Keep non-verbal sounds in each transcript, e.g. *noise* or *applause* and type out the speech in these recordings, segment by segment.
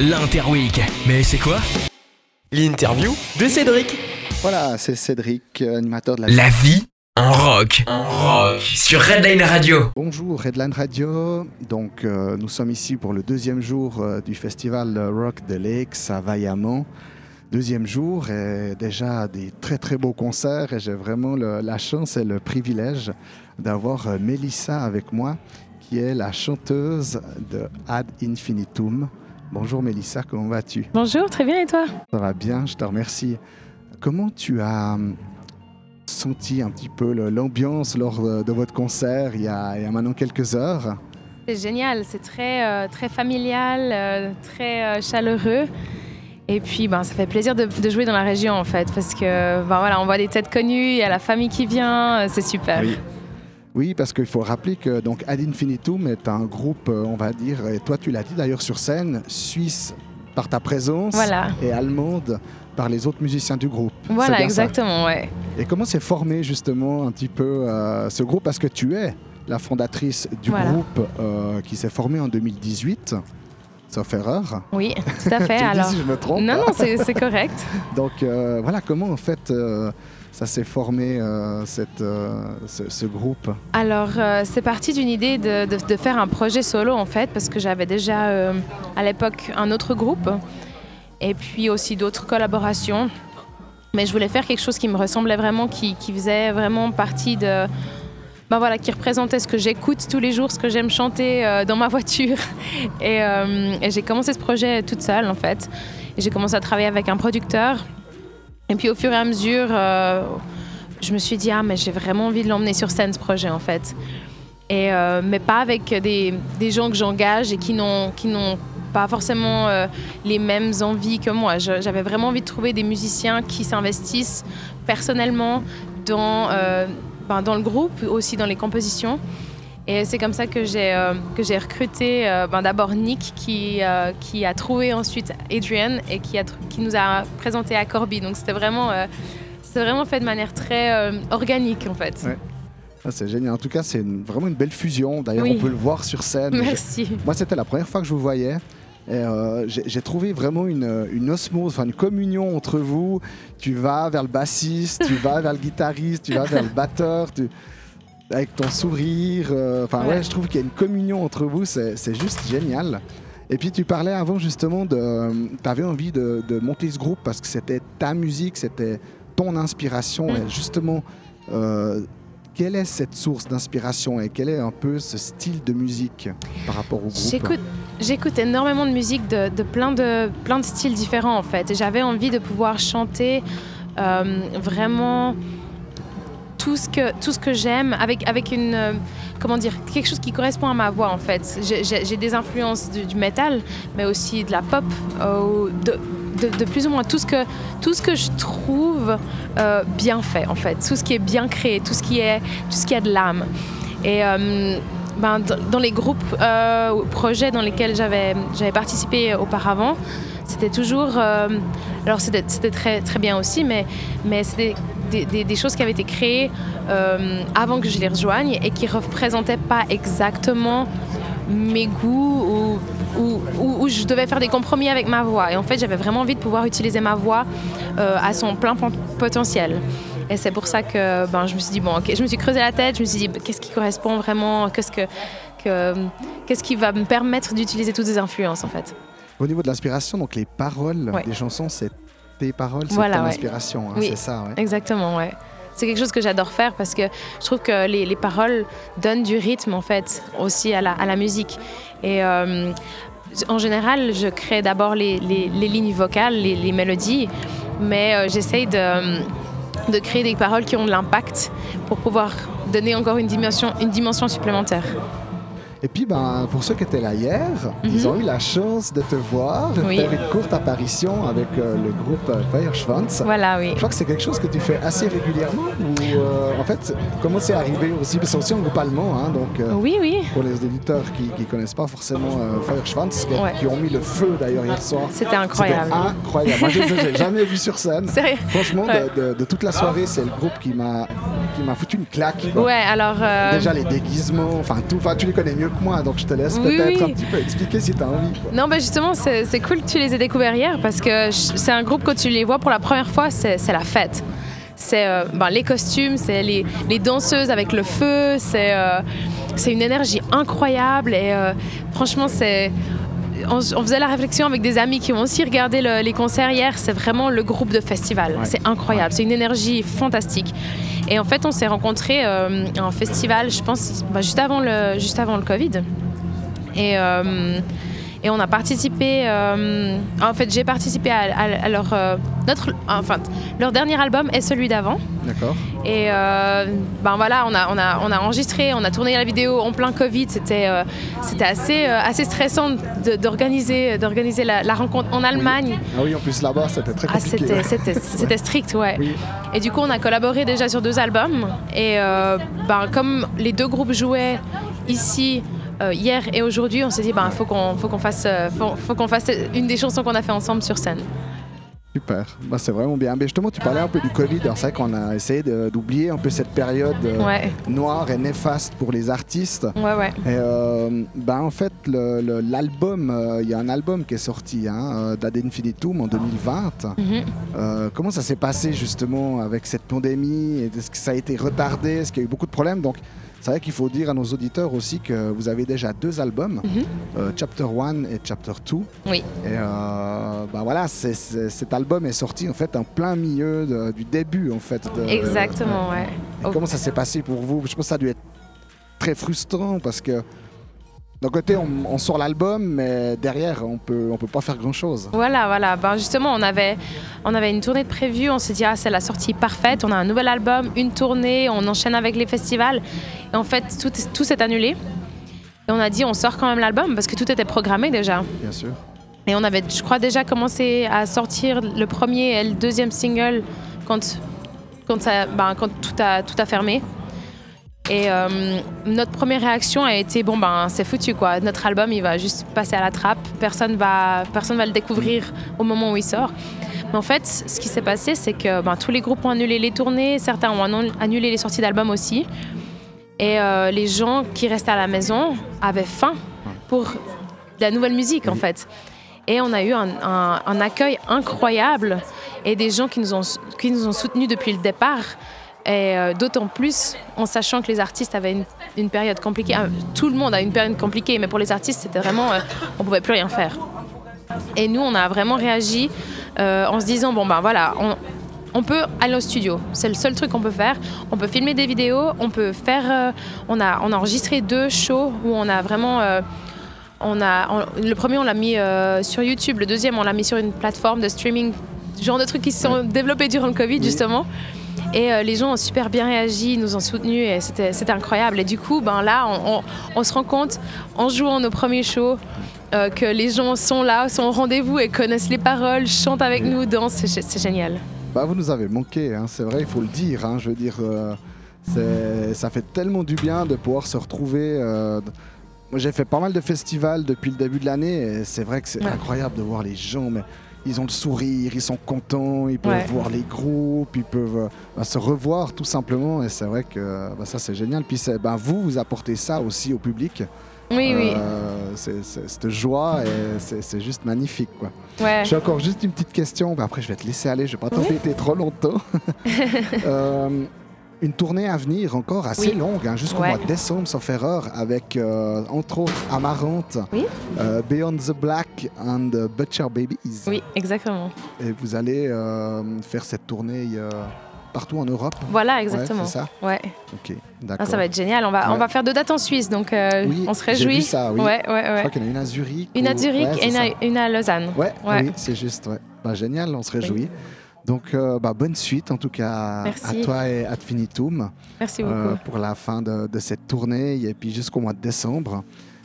l'Interweek. Mais c'est quoi? L'interview de Cédric. Voilà, c'est Cédric, euh, animateur de la... La vie en rock. En rock. Sur Redline Radio. Bonjour Redline Radio. Donc euh, nous sommes ici pour le deuxième jour euh, du festival Rock de Lakes à Vaillamont. Deuxième jour et déjà des très très beaux concerts et j'ai vraiment le- la chance et le privilège d'avoir euh, Mélissa avec moi qui est la chanteuse de Ad Infinitum. Bonjour Mélissa, comment vas-tu? Bonjour, très bien et toi? Ça va bien, je te remercie. Comment tu as hum, senti un petit peu l'ambiance lors de, de votre concert il y, a, il y a maintenant quelques heures? C'est génial, c'est très, euh, très familial, euh, très euh, chaleureux. Et puis, ben, ça fait plaisir de, de jouer dans la région en fait, parce que ben, voilà, on voit des têtes connues, il y a la famille qui vient, euh, c'est super. Oui. Oui, parce qu'il faut rappeler que donc Ad Infinitum est un groupe, euh, on va dire, et toi tu l'as dit d'ailleurs sur scène, suisse par ta présence Voilà, et allemande par les autres musiciens du groupe. Voilà, exactement, ouais. Et comment s'est formé justement un petit peu euh, ce groupe? Parce que tu es la fondatrice du Voilà. groupe euh, qui s'est formé en 2018, sauf erreur. Oui, tout à *laughs* fait. Alors, si je me trompe. non, non, c'est c'est correct. *laughs* Donc euh, voilà, comment en fait ça s'est formé euh, euh, ce, groupe Alors, euh, c'est parti d'une idée de, faire un projet solo, en fait, parce que j'avais déjà, à l'époque, un autre groupe, et puis aussi d'autres collaborations. Mais je voulais faire quelque chose qui me ressemblait vraiment, qui, faisait vraiment partie de... Ben voilà, qui représentait ce que j'écoute tous les jours, ce que j'aime chanter dans ma voiture. Et, et j'ai commencé ce projet toute seule, en fait. J'ai commencé à travailler avec un producteur. Et puis au fur et à mesure, euh, je me suis dit, ah, mais j'ai vraiment envie de l'emmener sur scène, ce projet, en fait. Et, euh, mais pas avec des, des gens que j'engage et qui n'ont, pas forcément euh, les mêmes envies que moi. J'avais vraiment envie de trouver des musiciens qui s'investissent personnellement dans, ben, dans le groupe, aussi dans les compositions. Et c'est comme ça que j'ai, euh, recruté euh, ben, d'abord Nick qui, euh, qui a trouvé ensuite Adrian et qui, a qui nous a présenté à Corby. Donc c'était vraiment, euh, vraiment fait de manière très organique en fait. Ouais. Ah, C'est génial. En tout cas, c'est vraiment une belle fusion. D'ailleurs, Oui. on peut le voir sur scène. Merci. Moi, c'était la première fois que je vous voyais. Euh, j'ai j'ai trouvé vraiment une, une osmose, enfin une communion entre vous. Tu vas vers le bassiste, tu vas vers le guitariste, tu vas vers le batteur, tu- avec ton sourire. euh, Enfin, ouais. Ouais. je trouve qu'il y a une communion entre vous, c'est juste génial. Et puis, tu parlais avant justement de. Tu avais envie de, de monter ce groupe parce que c'était ta musique, c'était ton inspiration. Mm. Et justement, euh, quelle est cette source d'inspiration et quel est un peu ce style de musique par rapport au groupe? J'écoute, énormément de musique de, de plein de plein de styles différents en fait. Et j'avais envie de pouvoir chanter euh, vraiment tout ce que tout ce que j'aime avec avec une euh, comment dire quelque chose qui correspond à ma voix en fait. J'ai- des influences du, du métal, mais aussi de la pop, euh, de, de, plus ou moins tout ce que tout ce que je trouve euh, bien fait en fait, tout ce qui est bien créé, tout ce qui est tout ce qui a de l'âme. Et euh, ben, dans les groupes ou projets dans lesquels j'avais participé auparavant, c'était toujours alors c'était c'était très très bien aussi, mais mais c'était des, des- des choses qui avaient été créées euh, avant que je les rejoigne et qui représentaient pas exactement mes goûts ou, ou, ou- ou je devais faire des compromis avec ma voix. Et en fait, j'avais vraiment envie de pouvoir utiliser ma voix euh, à son plein pot- potentiel. Et c'est pour ça que ben, je me suis dit, bon, ok, je me suis creusé la tête, je me suis dit, qu'est-ce qui correspond vraiment, qu'est-ce, que, que- qu'est-ce qui va me permettre d'utiliser toutes ces influences, en fait. Au niveau de l'inspiration, donc les paroles Ouais. des chansons, c'est tes paroles, c'est Voilà, ton ouais. inspiration, hein, Oui. c'est ça. ouais. Exactement, ouais. C'est quelque chose que j'adore faire parce que je trouve que les, les paroles donnent du rythme en fait aussi à la, à la musique. Et euh, en général, je crée d'abord les, les- les lignes vocales, les, mélodies, mais euh, j'essaye de, de créer des paroles qui ont de l'impact pour pouvoir donner encore une dimension, une dimension supplémentaire. Et puis, ben, pour ceux qui étaient là hier, ils ont eu la chance de te voir, de Mhm. Oui. faire une courte apparition avec euh, le groupe Feuerschwanz. Voilà, oui. Je crois que c'est quelque chose que tu fais assez régulièrement. Ou euh, en fait, comment c'est arrivé aussi? C'est aussi un groupe allemand, hein, donc euh, Oui, oui. pour les éditeurs qui ne connaissent pas forcément Feuerschwanz, qui, Ouais. qui ont mis le feu d'ailleurs hier soir. C'était incroyable. Incroyable. Moi, je jamais vus sur scène. *laughs* Sérieux Franchement, de- Ouais. de, de toute la soirée, c'est le groupe qui m'a qui m'a foutu une claque. quoi. Ouais, alors. euh, Déjà les déguisements, enfin tout, enfin tu les connais mieux que moi, donc je te laisse Oui, peut-être oui. un petit peu expliquer si tu as envie. quoi. Non, bah justement, c'est cool que tu les aies découverts hier parce que c'est un groupe, quand tu les vois pour la première fois, c'est la fête. C'est euh, ben, les costumes, c'est les, les danseuses avec le feu, c'est euh, une énergie incroyable et euh, franchement, c'est. On, on faisait la réflexion avec des amis qui ont aussi regardé le- les concerts hier. C'est vraiment le groupe de festival. Ouais. C'est incroyable. C'est une énergie fantastique. Et en fait, on s'est rencontrés euh, en festival, je pense, bah, juste, avant le, juste avant le Covid. Et, euh, et on a participé. euh, en fait, j'ai participé à, à- à leur, euh, notre, enfin, leur dernier album et celui d'avant. D'accord Et euh, ben voilà, on a, on, a, on a enregistré, on a tourné la vidéo en plein Covid. C'était c'était assez, assez stressant d'organiser d'organiser la, la rencontre en Allemagne. Ah oui, en plus là-bas c'était très Ah, compliqué. c'était *laughs* c'était- strict, ouais. Oui. Et du coup, on a collaboré déjà sur deux albums. Et ben, comme les deux groupes jouaient ici euh, hier et aujourd'hui, on s'est dit, ben, faut qu'on faut qu'on fasse, euh, faut, faut qu'on fasse une des chansons qu'on a fait ensemble sur scène. Super, bah, c'est vraiment bien. Mais justement, tu parlais un peu du Covid. C'est vrai qu'on a essayé d'oublier un peu cette période euh, Ouais, noire et néfaste pour les artistes. ouais, ouais. Et euh, ben, en fait, l'album, euh, il y a un album qui est sorti, hein, d'Ad Infinitum en 2020. Mhm. Comment ça s'est passé justement avec cette pandémie? Est-ce que ça a été retardé? Est-ce qu'il y a eu beaucoup de problèmes? Donc, c'est vrai qu'il faut dire à nos auditeurs aussi que vous avez déjà deux albums, Mhm. euh, Chapter 1 et Chapter 2. Oui. Et euh, ben voilà, cet album est sorti en fait en plein milieu de- du début en fait. de- Exactement, ouais. Et Oh. Comment ça s'est passé pour vous? Je pense que ça a dû être très frustrant parce que d'un côté on, on sort l'album, mais derrière on peut on peut pas faire grand chose. Voilà, voilà. Ben justement, on avait, on avait une tournée de prévue. On s'est dit, ah, c'est la sortie parfaite. On a un nouvel album, une tournée, on enchaîne avec les festivals. Et en fait, tout, tout s'est annulé. Et on a dit, on sort quand même l'album parce que tout était programmé déjà. Bien sûr. Et on avait, je crois, déjà commencé à sortir le premier et le deuxième single quand, quand, ça, ben, quand tout, a, tout a fermé. Et euh, notre première réaction a été bon ben c'est foutu quoi. Notre album il va juste passer à la trappe. Personne va personne va le découvrir au moment où il sort. Mais en fait, ce qui s'est passé, c'est que ben, tous les groupes ont annulé les tournées, certains ont annulé les sorties d'albums aussi. Et euh, les gens qui restaient à la maison avaient faim pour de la nouvelle musique en fait. Et on a eu un, accueil incroyable et des gens qui nous ont, qui nous ont soutenus depuis le départ. Et euh, d'autant plus en sachant que les artistes avaient une, période compliquée. Ah, Tout le monde a une période compliquée, mais pour les artistes, c'était vraiment. euh, on pouvait plus rien faire. Et nous, on a vraiment réagi euh, en se disant bon, ben voilà, on, on peut aller au studio. C'est le seul truc qu'on peut faire. On peut filmer des vidéos, on peut faire. euh, on, a, on a enregistré deux shows où on a vraiment. euh, on a, on- le premier, on l'a mis euh, sur YouTube. Le deuxième, on l'a mis sur une plateforme de streaming. Genre de trucs qui se sont développés durant le Covid, justement. Et les gens ont super bien réagi, nous ont soutenus et c'était c'était incroyable. Et du coup, ben là, on, on- on se rend compte en jouant nos premiers shows euh, que les gens sont là, sont au rendez-vous et connaissent les paroles, chantent avec nous, dansent. C'est gé- C'est génial. Bah, vous nous avez manqué, hein, c'est vrai, il faut le dire. hein, je veux dire, euh, ça fait tellement du bien de pouvoir se retrouver. euh, moi, j'ai fait pas mal de festivals depuis le début de l'année et c'est vrai que c'est Ouais. incroyable de voir les gens. Mais ils ont le sourire, ils sont contents, ils peuvent Ouais. voir les groupes, ils peuvent euh, bah, se revoir tout simplement. Et c'est vrai que bah, ça, c'est génial. Puis bah, vous, vous apportez ça aussi au public. Oui, oui. Euh, c'est- c'est- cette joie et c'est c'est juste magnifique. quoi. Ouais. J'ai encore juste une petite question, mais après je vais te laisser aller, je vais pas t'embêter trop longtemps. *laughs* Euh, une tournée à venir encore assez Oui. longue, hein, jusqu'au Ouais. mois de décembre, sauf erreur, avec euh, entre autres Amarante, Oui. euh, Beyond the Black and the Butcher Babies. Oui, exactement. Et vous allez euh, faire cette tournée partout en Europe? Voilà, Ouais, exactement. c'est ça? Ouais. Ok, Ah, d'accord. ça va être génial. On va, on Ouais. va faire deux dates en Suisse, donc euh, Oui, on se réjouit. vu ça, oui. Ouais, ouais, Je ouais. crois qu'il y en a une à Zurich. Une à ou- Zurich ouais, et une à, une à Lausanne. Ouais, Ouais. oui, c'est juste. Ouais. Bah, génial, on se réjouit. Donc, euh, bah, bonne suite en tout cas à toi et à Finitum Merci beaucoup. euh, pour la fin de, de cette tournée et puis jusqu'au mois de décembre.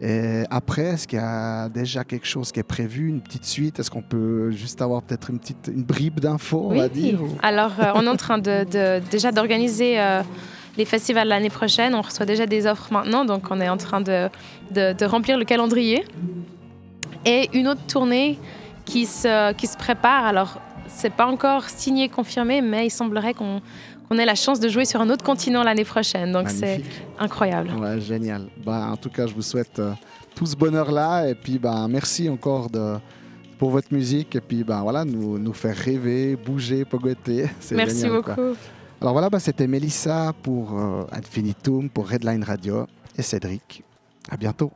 Et après, est-ce qu'il y a déjà quelque chose qui est prévu, une petite suite? Est-ce qu'on peut juste avoir peut-être une petite une bribe d'infos, on va dire ou- Alors, euh, on est en train de, de- déjà d'organiser les festivals l'année prochaine. On reçoit déjà des offres maintenant, donc on est en train de, de- de remplir le calendrier. Et une autre tournée qui se, qui se prépare. Alors, c'est pas encore signé, confirmé, mais il semblerait qu'on qu'on ait la chance de jouer sur un autre continent l'année prochaine. Donc c'est incroyable. Ouais, génial. Bah, en tout cas, je vous souhaite euh, tout ce bonheur-là. Et puis, bah, merci encore de, pour votre musique. Et puis, bah, voilà, nous, nous faire rêver, bouger, pogoter. *laughs* Merci génial, quoi. beaucoup. Alors voilà, bah, c'était Mélissa pour euh, Infinitum, pour Redline Radio et Cédric. À bientôt.